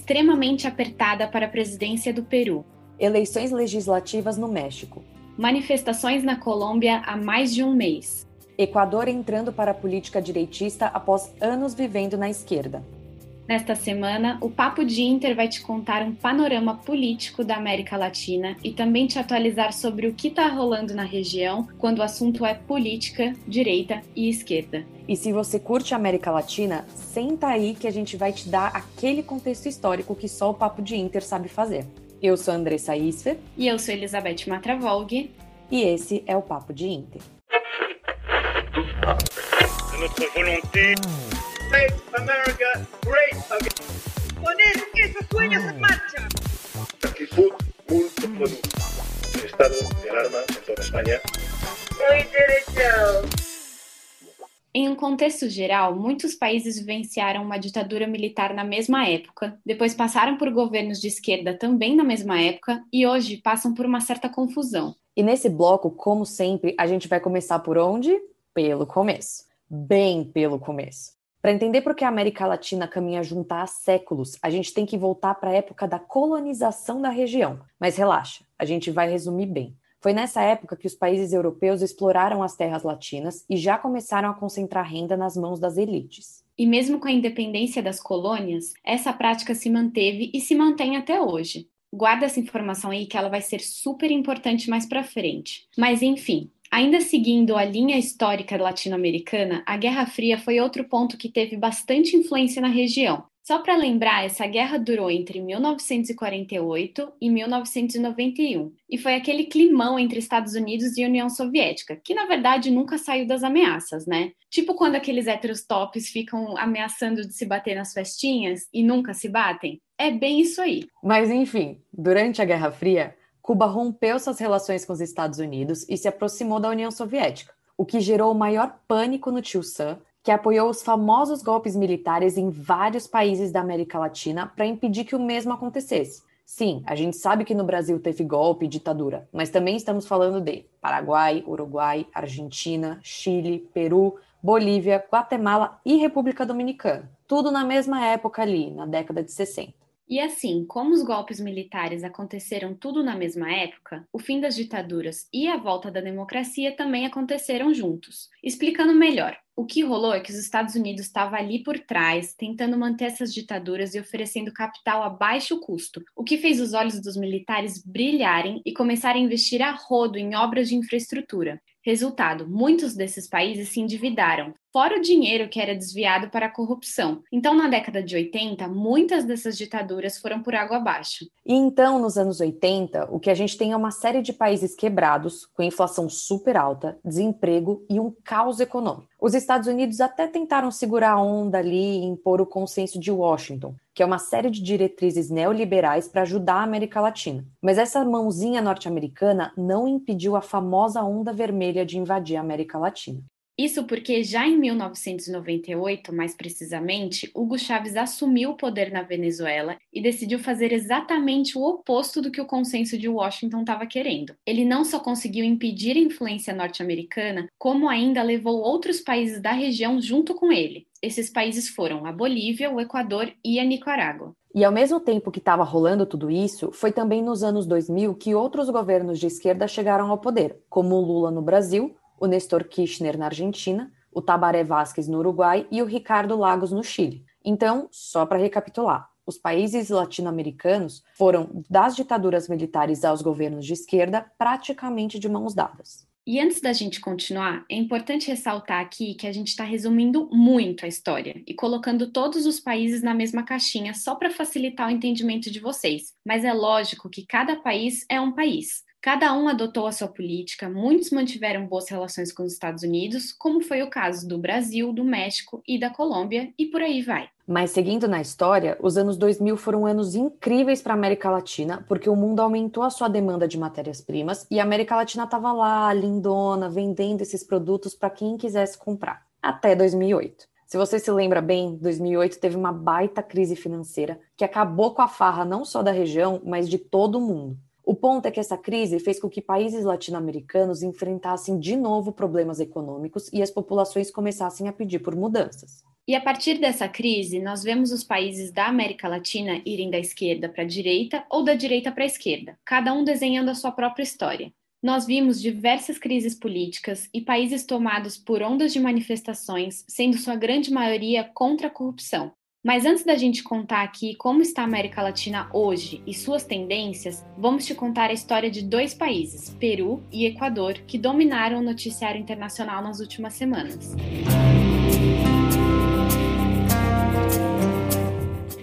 extremamente apertada para a presidência do Peru. Eleições legislativas no México. Manifestações na Colômbia há mais de um mês. Equador entrando para a política direitista após anos vivendo na esquerda. Nesta semana, o Papo de Inter vai te contar um panorama político da América Latina e também te atualizar sobre o que está rolando na região quando o assunto é política, direita e esquerda. E se você curte a América Latina, senta aí que a gente vai te dar aquele contexto histórico que só o Papo de Inter sabe fazer. Eu sou Andressa Isfer. E eu sou Elizabeth Matravolg. E esse é o Papo de Inter. Notre volonté Make America Great Sueña se marcha. Actitud. Estado de alarma en toda España. Muy derecho. Em um contexto geral, muitos países vivenciaram uma ditadura militar na mesma época, depois passaram por governos de esquerda também na mesma época e hoje passam por uma certa confusão. E nesse bloco, como sempre, a gente vai começar por onde? Pelo começo. Bem pelo começo. Para entender por que a América Latina caminha junto há séculos, a gente tem que voltar para a época da colonização da região. Mas relaxa, a gente vai resumir bem. Foi nessa época que os países europeus exploraram as terras latinas e já começaram a concentrar renda nas mãos das elites. E mesmo com a independência das colônias, essa prática se manteve e se mantém até hoje. Guarda essa informação aí que ela vai ser super importante mais para frente. Mas enfim, Ainda seguindo a linha histórica latino-americana, a Guerra Fria foi outro ponto que teve bastante influência na região. Só para lembrar, essa guerra durou entre 1948 e 1991 e foi aquele climão entre Estados Unidos e União Soviética, que na verdade nunca saiu das ameaças, né? Tipo quando aqueles héteros tops ficam ameaçando de se bater nas festinhas e nunca se batem. É bem isso aí. Mas enfim, durante a Guerra Fria, Cuba rompeu suas relações com os Estados Unidos e se aproximou da União Soviética, o que gerou o maior pânico no Tio Sam, que apoiou os famosos golpes militares em vários países da América Latina para impedir que o mesmo acontecesse. Sim, a gente sabe que no Brasil teve golpe e ditadura, mas também estamos falando de Paraguai, Uruguai, Argentina, Chile, Peru, Bolívia, Guatemala e República Dominicana. Tudo na mesma época ali, na década de 60. E assim, como os golpes militares aconteceram tudo na mesma época, o fim das ditaduras e a volta da democracia também aconteceram juntos. Explicando melhor, o que rolou é que os Estados Unidos estavam ali por trás, tentando manter essas ditaduras e oferecendo capital a baixo custo, o que fez os olhos dos militares brilharem e começarem a investir a rodo em obras de infraestrutura. Resultado: muitos desses países se endividaram, fora o dinheiro que era desviado para a corrupção. Então, na década de 80, muitas dessas ditaduras foram por água abaixo. E então, nos anos 80, o que a gente tem é uma série de países quebrados, com inflação super alta, desemprego e um caos econômico. Os Estados Unidos até tentaram segurar a onda ali e impor o consenso de Washington, que é uma série de diretrizes neoliberais para ajudar a América Latina. Mas essa mãozinha norte-americana não impediu a famosa onda vermelha de invadir a América Latina. Isso porque já em 1998, mais precisamente, Hugo Chávez assumiu o poder na Venezuela e decidiu fazer exatamente o oposto do que o consenso de Washington estava querendo. Ele não só conseguiu impedir a influência norte-americana, como ainda levou outros países da região junto com ele. Esses países foram a Bolívia, o Equador e a Nicarágua. E ao mesmo tempo que estava rolando tudo isso, foi também nos anos 2000 que outros governos de esquerda chegaram ao poder, como Lula no Brasil, o Nestor Kirchner na Argentina, o Tabaré Vázquez no Uruguai e o Ricardo Lagos no Chile. Então, só para recapitular, os países latino-americanos foram das ditaduras militares aos governos de esquerda praticamente de mãos dadas. E antes da gente continuar, é importante ressaltar aqui que a gente está resumindo muito a história e colocando todos os países na mesma caixinha só para facilitar o entendimento de vocês. Mas é lógico que cada país é um país. Cada um adotou a sua política, muitos mantiveram boas relações com os Estados Unidos, como foi o caso do Brasil, do México e da Colômbia, e por aí vai. Mas seguindo na história, os anos 2000 foram anos incríveis para a América Latina, porque o mundo aumentou a sua demanda de matérias-primas e a América Latina estava lá, lindona, vendendo esses produtos para quem quisesse comprar. Até 2008. Se você se lembra bem, 2008 teve uma baita crise financeira que acabou com a farra não só da região, mas de todo o mundo. O ponto é que essa crise fez com que países latino-americanos enfrentassem de novo problemas econômicos e as populações começassem a pedir por mudanças. E a partir dessa crise, nós vemos os países da América Latina irem da esquerda para a direita ou da direita para a esquerda, cada um desenhando a sua própria história. Nós vimos diversas crises políticas e países tomados por ondas de manifestações, sendo sua grande maioria contra a corrupção. Mas antes da gente contar aqui como está a América Latina hoje e suas tendências, vamos te contar a história de dois países, Peru e Equador, que dominaram o noticiário internacional nas últimas semanas.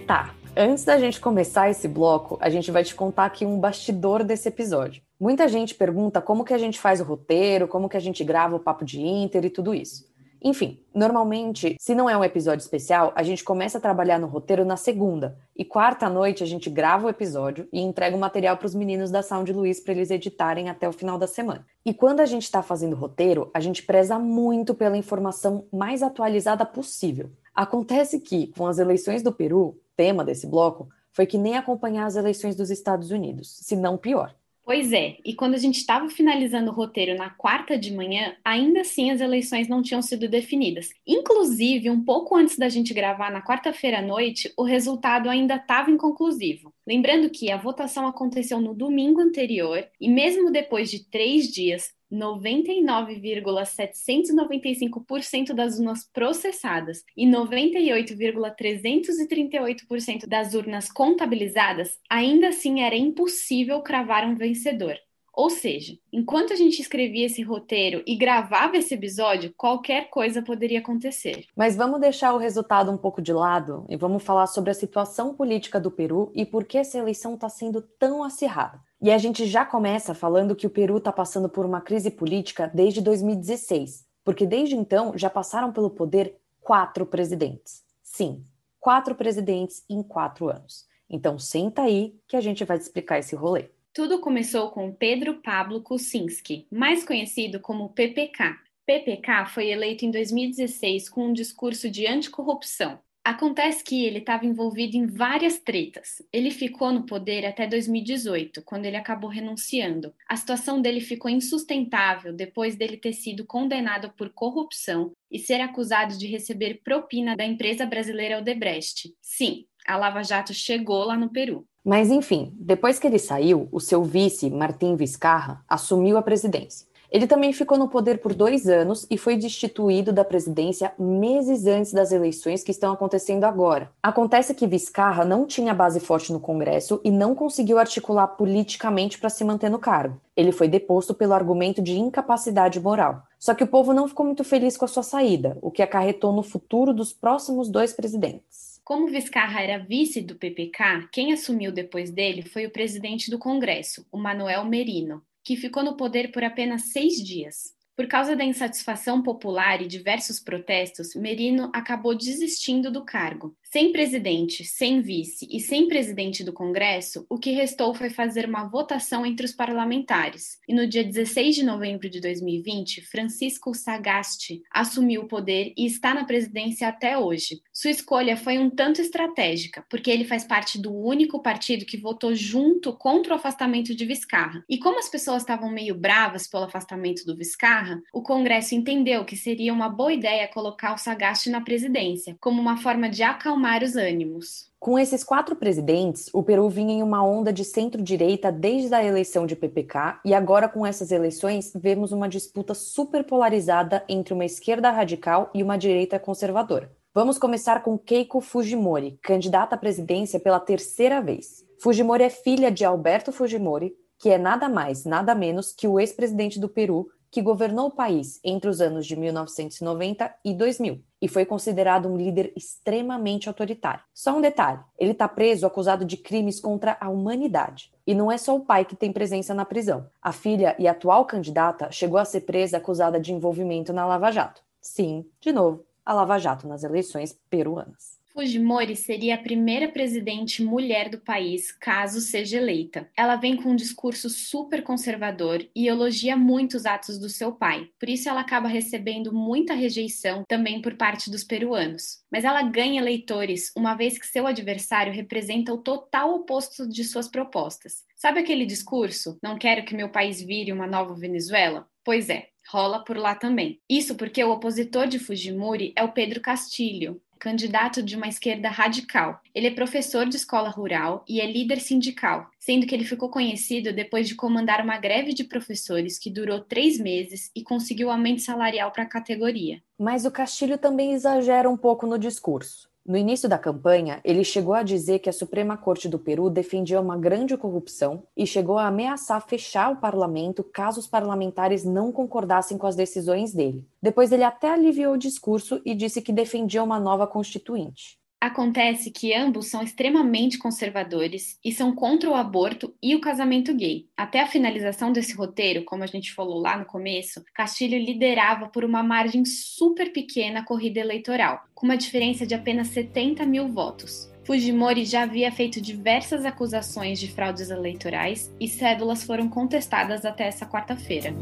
Tá, antes da gente começar esse bloco, a gente vai te contar aqui um bastidor desse episódio. Muita gente pergunta como que a gente faz o roteiro, como que a gente grava o papo de Inter e tudo isso. Enfim, normalmente, se não é um episódio especial, a gente começa a trabalhar no roteiro na segunda. E quarta noite a gente grava o episódio e entrega o material para os meninos da Sound Luiz para eles editarem até o final da semana. E quando a gente está fazendo roteiro, a gente preza muito pela informação mais atualizada possível. Acontece que, com as eleições do Peru, tema desse bloco, foi que nem acompanhar as eleições dos Estados Unidos, se não pior. Pois é, e quando a gente estava finalizando o roteiro na quarta de manhã, ainda assim as eleições não tinham sido definidas. Inclusive, um pouco antes da gente gravar na quarta-feira à noite, o resultado ainda estava inconclusivo. Lembrando que a votação aconteceu no domingo anterior e, mesmo depois de três dias, 99,795% das urnas processadas e 98,338% das urnas contabilizadas, ainda assim era impossível cravar um vencedor. Ou seja, enquanto a gente escrevia esse roteiro e gravava esse episódio, qualquer coisa poderia acontecer. Mas vamos deixar o resultado um pouco de lado e vamos falar sobre a situação política do Peru e por que essa eleição está sendo tão acirrada. E a gente já começa falando que o Peru está passando por uma crise política desde 2016, porque desde então já passaram pelo poder quatro presidentes. Sim, quatro presidentes em quatro anos. Então senta aí que a gente vai te explicar esse rolê. Tudo começou com Pedro Pablo Kuczynski, mais conhecido como PPK. PPK foi eleito em 2016 com um discurso de anticorrupção. Acontece que ele estava envolvido em várias tretas. Ele ficou no poder até 2018, quando ele acabou renunciando. A situação dele ficou insustentável depois dele ter sido condenado por corrupção e ser acusado de receber propina da empresa brasileira Odebrecht. Sim, a Lava Jato chegou lá no Peru. Mas enfim, depois que ele saiu, o seu vice, Martim Vizcarra, assumiu a presidência. Ele também ficou no poder por dois anos e foi destituído da presidência meses antes das eleições que estão acontecendo agora. Acontece que Vizcarra não tinha base forte no Congresso e não conseguiu articular politicamente para se manter no cargo. Ele foi deposto pelo argumento de incapacidade moral. Só que o povo não ficou muito feliz com a sua saída, o que acarretou no futuro dos próximos dois presidentes. Como Vizcarra era vice do PPK, quem assumiu depois dele foi o presidente do Congresso, o Manuel Merino que ficou no poder por apenas seis dias. Por causa da insatisfação popular e diversos protestos, Merino acabou desistindo do cargo. Sem presidente, sem vice e sem presidente do Congresso, o que restou foi fazer uma votação entre os parlamentares. E no dia 16 de novembro de 2020, Francisco Sagasti assumiu o poder e está na presidência até hoje. Sua escolha foi um tanto estratégica, porque ele faz parte do único partido que votou junto contra o afastamento de Vizcarra. E como as pessoas estavam meio bravas pelo afastamento do Vizcarra, o Congresso entendeu que seria uma boa ideia colocar o Sagasti na presidência, como uma forma de acalmar acalmar os ânimos. Com esses quatro presidentes, o Peru vinha em uma onda de centro-direita desde a eleição de PPK, e agora com essas eleições vemos uma disputa super polarizada entre uma esquerda radical e uma direita conservadora. Vamos começar com Keiko Fujimori, candidata à presidência pela terceira vez. Fujimori é filha de Alberto Fujimori, que é nada mais, nada menos que o ex-presidente do Peru, que governou o país entre os anos de 1990 e 2000 e foi considerado um líder extremamente autoritário. Só um detalhe: ele está preso acusado de crimes contra a humanidade. E não é só o pai que tem presença na prisão. A filha e atual candidata chegou a ser presa acusada de envolvimento na Lava Jato. Sim, de novo, a Lava Jato nas eleições peruanas. Fujimori seria a primeira presidente mulher do país caso seja eleita. Ela vem com um discurso super conservador e elogia muito os atos do seu pai. Por isso ela acaba recebendo muita rejeição também por parte dos peruanos. Mas ela ganha eleitores uma vez que seu adversário representa o total oposto de suas propostas. Sabe aquele discurso? Não quero que meu país vire uma nova Venezuela? Pois é, rola por lá também. Isso porque o opositor de Fujimori é o Pedro Castilho, candidato de uma esquerda radical. Ele é professor de escola rural e é líder sindical, sendo que ele ficou conhecido depois de comandar uma greve de professores que durou três meses e conseguiu aumento salarial para a categoria. Mas o Castilho também exagera um pouco no discurso. No início da campanha, ele chegou a dizer que a Suprema Corte do Peru defendia uma grande corrupção e chegou a ameaçar fechar o parlamento caso os parlamentares não concordassem com as decisões dele. Depois, ele até aliviou o discurso e disse que defendia uma nova constituinte. Acontece que ambos são extremamente conservadores e são contra o aborto e o casamento gay. Até a finalização desse roteiro, como a gente falou lá no começo, Castilho liderava por uma margem super pequena a corrida eleitoral, com uma diferença de apenas 70 mil votos. Fujimori já havia feito diversas acusações de fraudes eleitorais e cédulas foram contestadas até essa quarta-feira.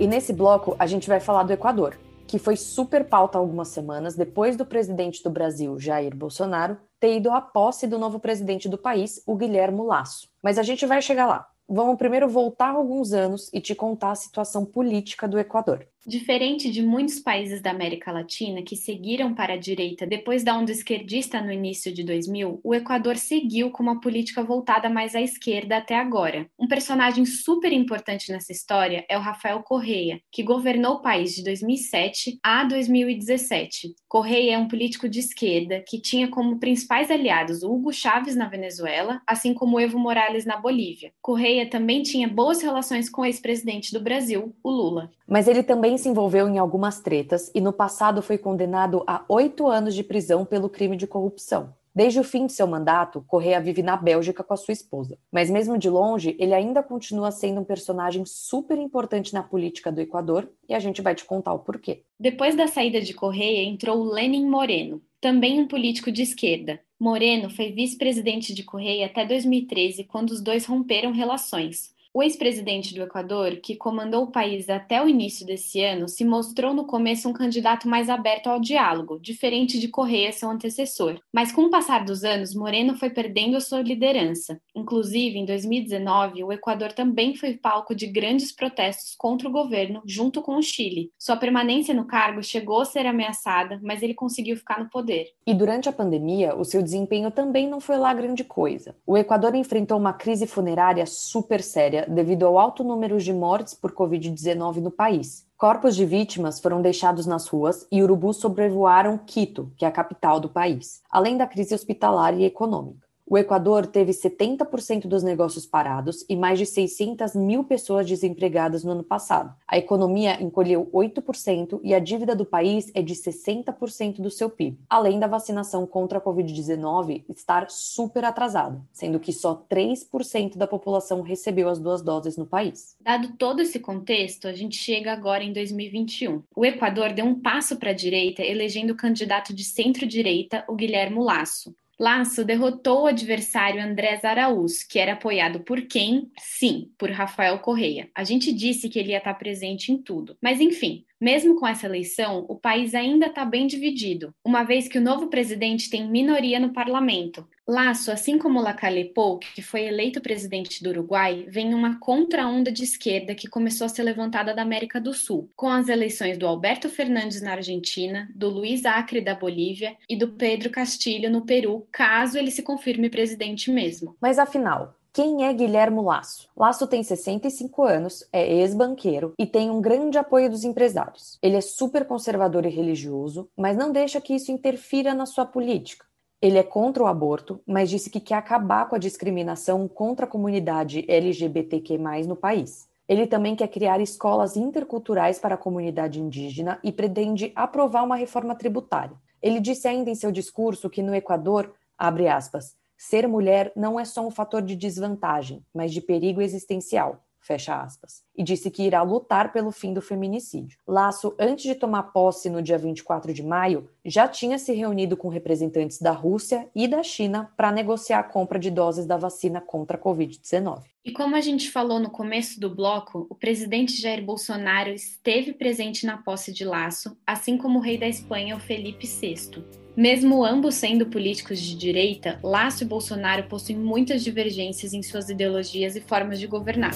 E nesse bloco a gente vai falar do Equador, que foi super pauta algumas semanas depois do presidente do Brasil, Jair Bolsonaro, ter ido à posse do novo presidente do país, o Guilhermo Lasso. Mas a gente vai chegar lá. Vamos primeiro voltar alguns anos e te contar a situação política do Equador. Diferente de muitos países da América Latina que seguiram para a direita depois da onda esquerdista no início de 2000, o Equador seguiu com uma política voltada mais à esquerda até agora. Um personagem super importante nessa história é o Rafael Correia, que governou o país de 2007 a 2017. Correia é um político de esquerda que tinha como principais aliados o Hugo Chávez na Venezuela, assim como Evo Morales na Bolívia. Correia também tinha boas relações com o ex-presidente do Brasil, o Lula. Mas ele também se envolveu em algumas tretas e no passado foi condenado a oito anos de prisão pelo crime de corrupção. Desde o fim de seu mandato, Correa vive na Bélgica com a sua esposa. Mas mesmo de longe, ele ainda continua sendo um personagem super importante na política do Equador e a gente vai te contar o porquê. Depois da saída de Correia, entrou Lenin Moreno, também um político de esquerda. Moreno foi vice-presidente de Correia até 2013, quando os dois romperam relações. O ex-presidente do Equador, que comandou o país até o início desse ano, se mostrou no começo um candidato mais aberto ao diálogo, diferente de Correia, seu antecessor. Mas com o passar dos anos, Moreno foi perdendo a sua liderança. Inclusive, em 2019, o Equador também foi palco de grandes protestos contra o governo, junto com o Chile. Sua permanência no cargo chegou a ser ameaçada, mas ele conseguiu ficar no poder. E durante a pandemia, o seu desempenho também não foi lá grande coisa. O Equador enfrentou uma crise funerária super séria devido ao alto número de mortes por Covid-19 no país. Corpos de vítimas foram deixados nas ruas e urubus sobrevoaram Quito, que é a capital do país, além da crise hospitalar e econômica. O Equador teve 70% dos negócios parados e mais de 600 mil pessoas desempregadas no ano passado. A economia encolheu 8% e a dívida do país é de 60% do seu PIB, além da vacinação contra a Covid-19 estar super atrasada, sendo que só 3% da população recebeu as duas doses no país. Dado todo esse contexto, a gente chega agora em 2021. O Equador deu um passo para a direita, elegendo o candidato de centro-direita, o Guilherme Lasso. Laço derrotou o adversário Andrés Araúz, que era apoiado por quem? Sim, por Rafael Correia. A gente disse que ele ia estar presente em tudo. Mas enfim, mesmo com essa eleição, o país ainda está bem dividido, uma vez que o novo presidente tem minoria no parlamento. Laço, assim como Lacalle Pou, que foi eleito presidente do Uruguai, vem uma contra-onda de esquerda que começou a ser levantada da América do Sul, com as eleições do Alberto Fernandes na Argentina, do Luiz Acre da Bolívia e do Pedro Castilho no Peru, caso ele se confirme presidente mesmo. Mas afinal, quem é Guilhermo Lasso? Lasso tem 65 anos, é ex-banqueiro e tem um grande apoio dos empresários. Ele é super conservador e religioso, mas não deixa que isso interfira na sua política. Ele é contra o aborto, mas disse que quer acabar com a discriminação contra a comunidade LGBTQ+, no país. Ele também quer criar escolas interculturais para a comunidade indígena e pretende aprovar uma reforma tributária. Ele disse ainda em seu discurso que no Equador, abre aspas, Ser mulher não é só um fator de desvantagem, mas de perigo existencial. Fecha aspas. E disse que irá lutar pelo fim do feminicídio. Laço, antes de tomar posse no dia 24 de maio, já tinha se reunido com representantes da Rússia e da China para negociar a compra de doses da vacina contra a Covid-19. E como a gente falou no começo do bloco, o presidente Jair Bolsonaro esteve presente na posse de Laço, assim como o rei da Espanha, o Felipe VI. Mesmo ambos sendo políticos de direita, Laço e Bolsonaro possuem muitas divergências em suas ideologias e formas de governar.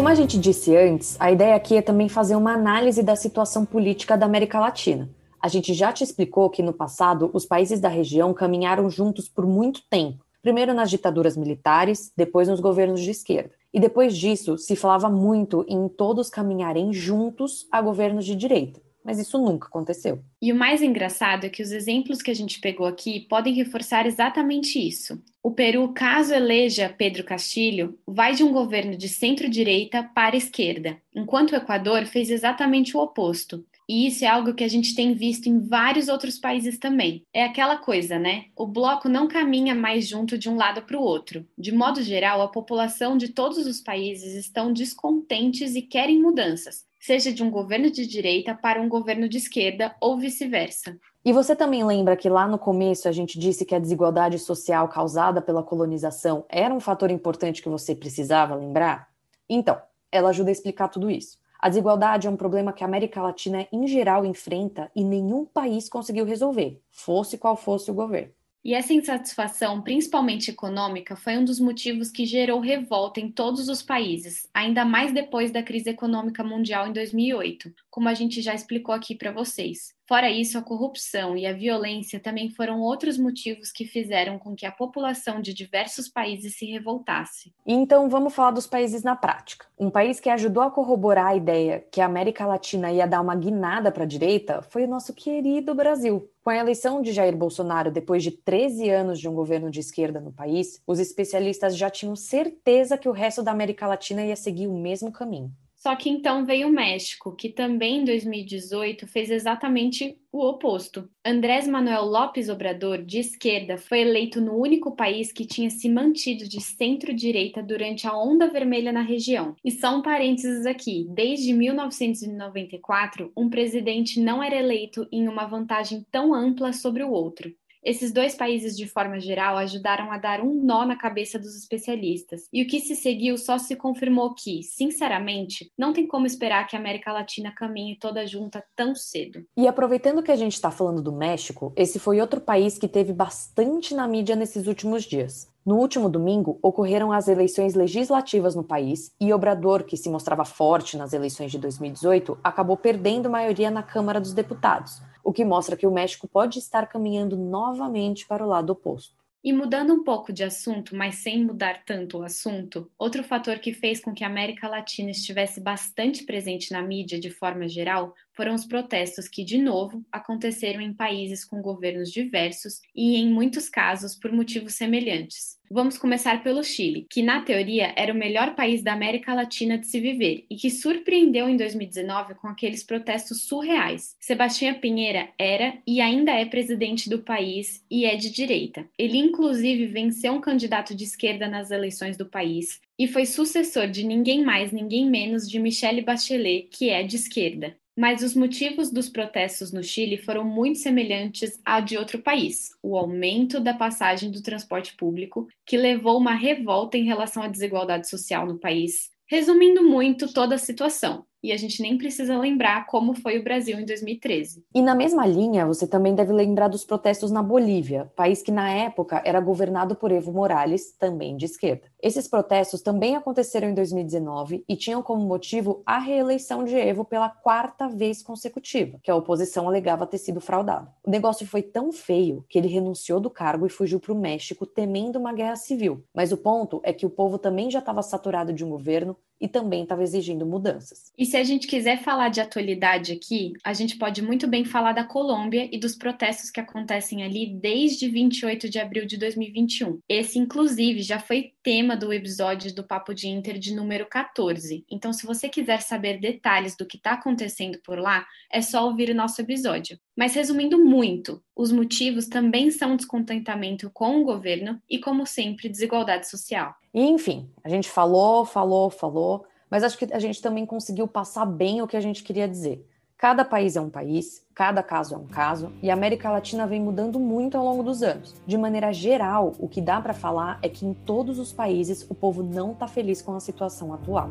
Como a gente disse antes, a ideia aqui é também fazer uma análise da situação política da América Latina. A gente já te explicou que no passado os países da região caminharam juntos por muito tempo, primeiro nas ditaduras militares, depois nos governos de esquerda. E depois disso, se falava muito em todos caminharem juntos a governos de direita mas isso nunca aconteceu. E o mais engraçado é que os exemplos que a gente pegou aqui podem reforçar exatamente isso. O Peru, caso eleja Pedro Castilho, vai de um governo de centro-direita para esquerda, enquanto o Equador fez exatamente o oposto. E isso é algo que a gente tem visto em vários outros países também. É aquela coisa, né? O bloco não caminha mais junto de um lado para o outro. De modo geral, a população de todos os países estão descontentes e querem mudanças, seja de um governo de direita para um governo de esquerda ou vice-versa. E você também lembra que lá no começo a gente disse que a desigualdade social causada pela colonização era um fator importante que você precisava lembrar? Então, ela ajuda a explicar tudo isso. A desigualdade é um problema que a América Latina em geral enfrenta e nenhum país conseguiu resolver, fosse qual fosse o governo. E essa insatisfação, principalmente econômica, foi um dos motivos que gerou revolta em todos os países, ainda mais depois da crise econômica mundial em 2008, como a gente já explicou aqui para vocês. Fora isso, a corrupção e a violência também foram outros motivos que fizeram com que a população de diversos países se revoltasse. Então, vamos falar dos países na prática. Um país que ajudou a corroborar a ideia que a América Latina ia dar uma guinada para a direita foi o nosso querido Brasil. Com a eleição de Jair Bolsonaro depois de 13 anos de um governo de esquerda no país, os especialistas já tinham certeza que o resto da América Latina ia seguir o mesmo caminho. Só que então veio o México, que também em 2018 fez exatamente o oposto. Andrés Manuel López Obrador, de esquerda, foi eleito no único país que tinha se mantido de centro-direita durante a onda vermelha na região. E só um parênteses aqui: desde 1994, um presidente não era eleito em uma vantagem tão ampla sobre o outro. Esses dois países, de forma geral, ajudaram a dar um nó na cabeça dos especialistas. E o que se seguiu só se confirmou que, sinceramente, não tem como esperar que a América Latina caminhe toda junta tão cedo. E aproveitando que a gente está falando do México, esse foi outro país que teve bastante na mídia nesses últimos dias. No último domingo, ocorreram as eleições legislativas no país e Obrador, que se mostrava forte nas eleições de 2018, acabou perdendo maioria na Câmara dos Deputados, o que mostra que o México pode estar caminhando novamente para o lado oposto. E mudando um pouco de assunto, mas sem mudar tanto o assunto, outro fator que fez com que a América Latina estivesse bastante presente na mídia de forma geral foram os protestos que, de novo, aconteceram em países com governos diversos e, em muitos casos, por motivos semelhantes. Vamos começar pelo Chile, que, na teoria, era o melhor país da América Latina de se viver e que surpreendeu em 2019 com aqueles protestos surreais. Sebastião Pinheira era e ainda é presidente do país e é de direita. Ele, inclusive, venceu um candidato de esquerda nas eleições do país e foi sucessor de ninguém mais, ninguém menos de Michelle Bachelet, que é de esquerda. Mas os motivos dos protestos no Chile foram muito semelhantes ao de outro país: o aumento da passagem do transporte público, que levou uma revolta em relação à desigualdade social no país. Resumindo muito toda a situação, e a gente nem precisa lembrar como foi o Brasil em 2013. E na mesma linha, você também deve lembrar dos protestos na Bolívia, país que na época era governado por Evo Morales, também de esquerda. Esses protestos também aconteceram em 2019 e tinham como motivo a reeleição de Evo pela quarta vez consecutiva, que a oposição alegava ter sido fraudada. O negócio foi tão feio que ele renunciou do cargo e fugiu para o México temendo uma guerra civil. Mas o ponto é que o povo também já estava saturado de um governo e também estava exigindo mudanças. E se a gente quiser falar de atualidade aqui, a gente pode muito bem falar da Colômbia e dos protestos que acontecem ali desde 28 de abril de 2021. Esse, inclusive, já foi tema do episódio do Papo de Inter de número 14. Então, se você quiser saber detalhes do que está acontecendo por lá, é só ouvir o nosso episódio. Mas resumindo muito, os motivos também são descontentamento com o governo e, como sempre, desigualdade social. Enfim, a gente falou, falou, falou, mas acho que a gente também conseguiu passar bem o que a gente queria dizer. Cada país é um país, cada caso é um caso, e a América Latina vem mudando muito ao longo dos anos. De maneira geral, o que dá para falar é que em todos os países o povo não está feliz com a situação atual.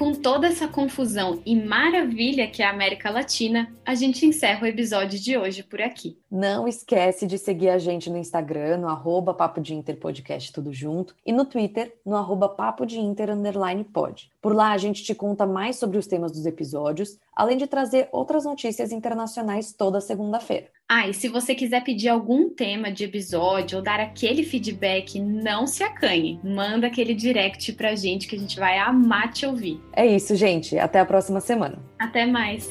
Com toda essa confusão e maravilha que é a América Latina, a gente encerra o episódio de hoje por aqui. Não esquece de seguir a gente no Instagram, no arroba Papo de Inter Podcast tudo junto, e no Twitter, no arroba Papo de Inter underline pod. Por lá a gente te conta mais sobre os temas dos episódios, além de trazer outras notícias internacionais toda segunda-feira. Ah, e se você quiser pedir algum tema de episódio ou dar aquele feedback, não se acanhe. Manda aquele direct pra gente que a gente vai amar te ouvir. É isso, gente. Até a próxima semana. Até mais.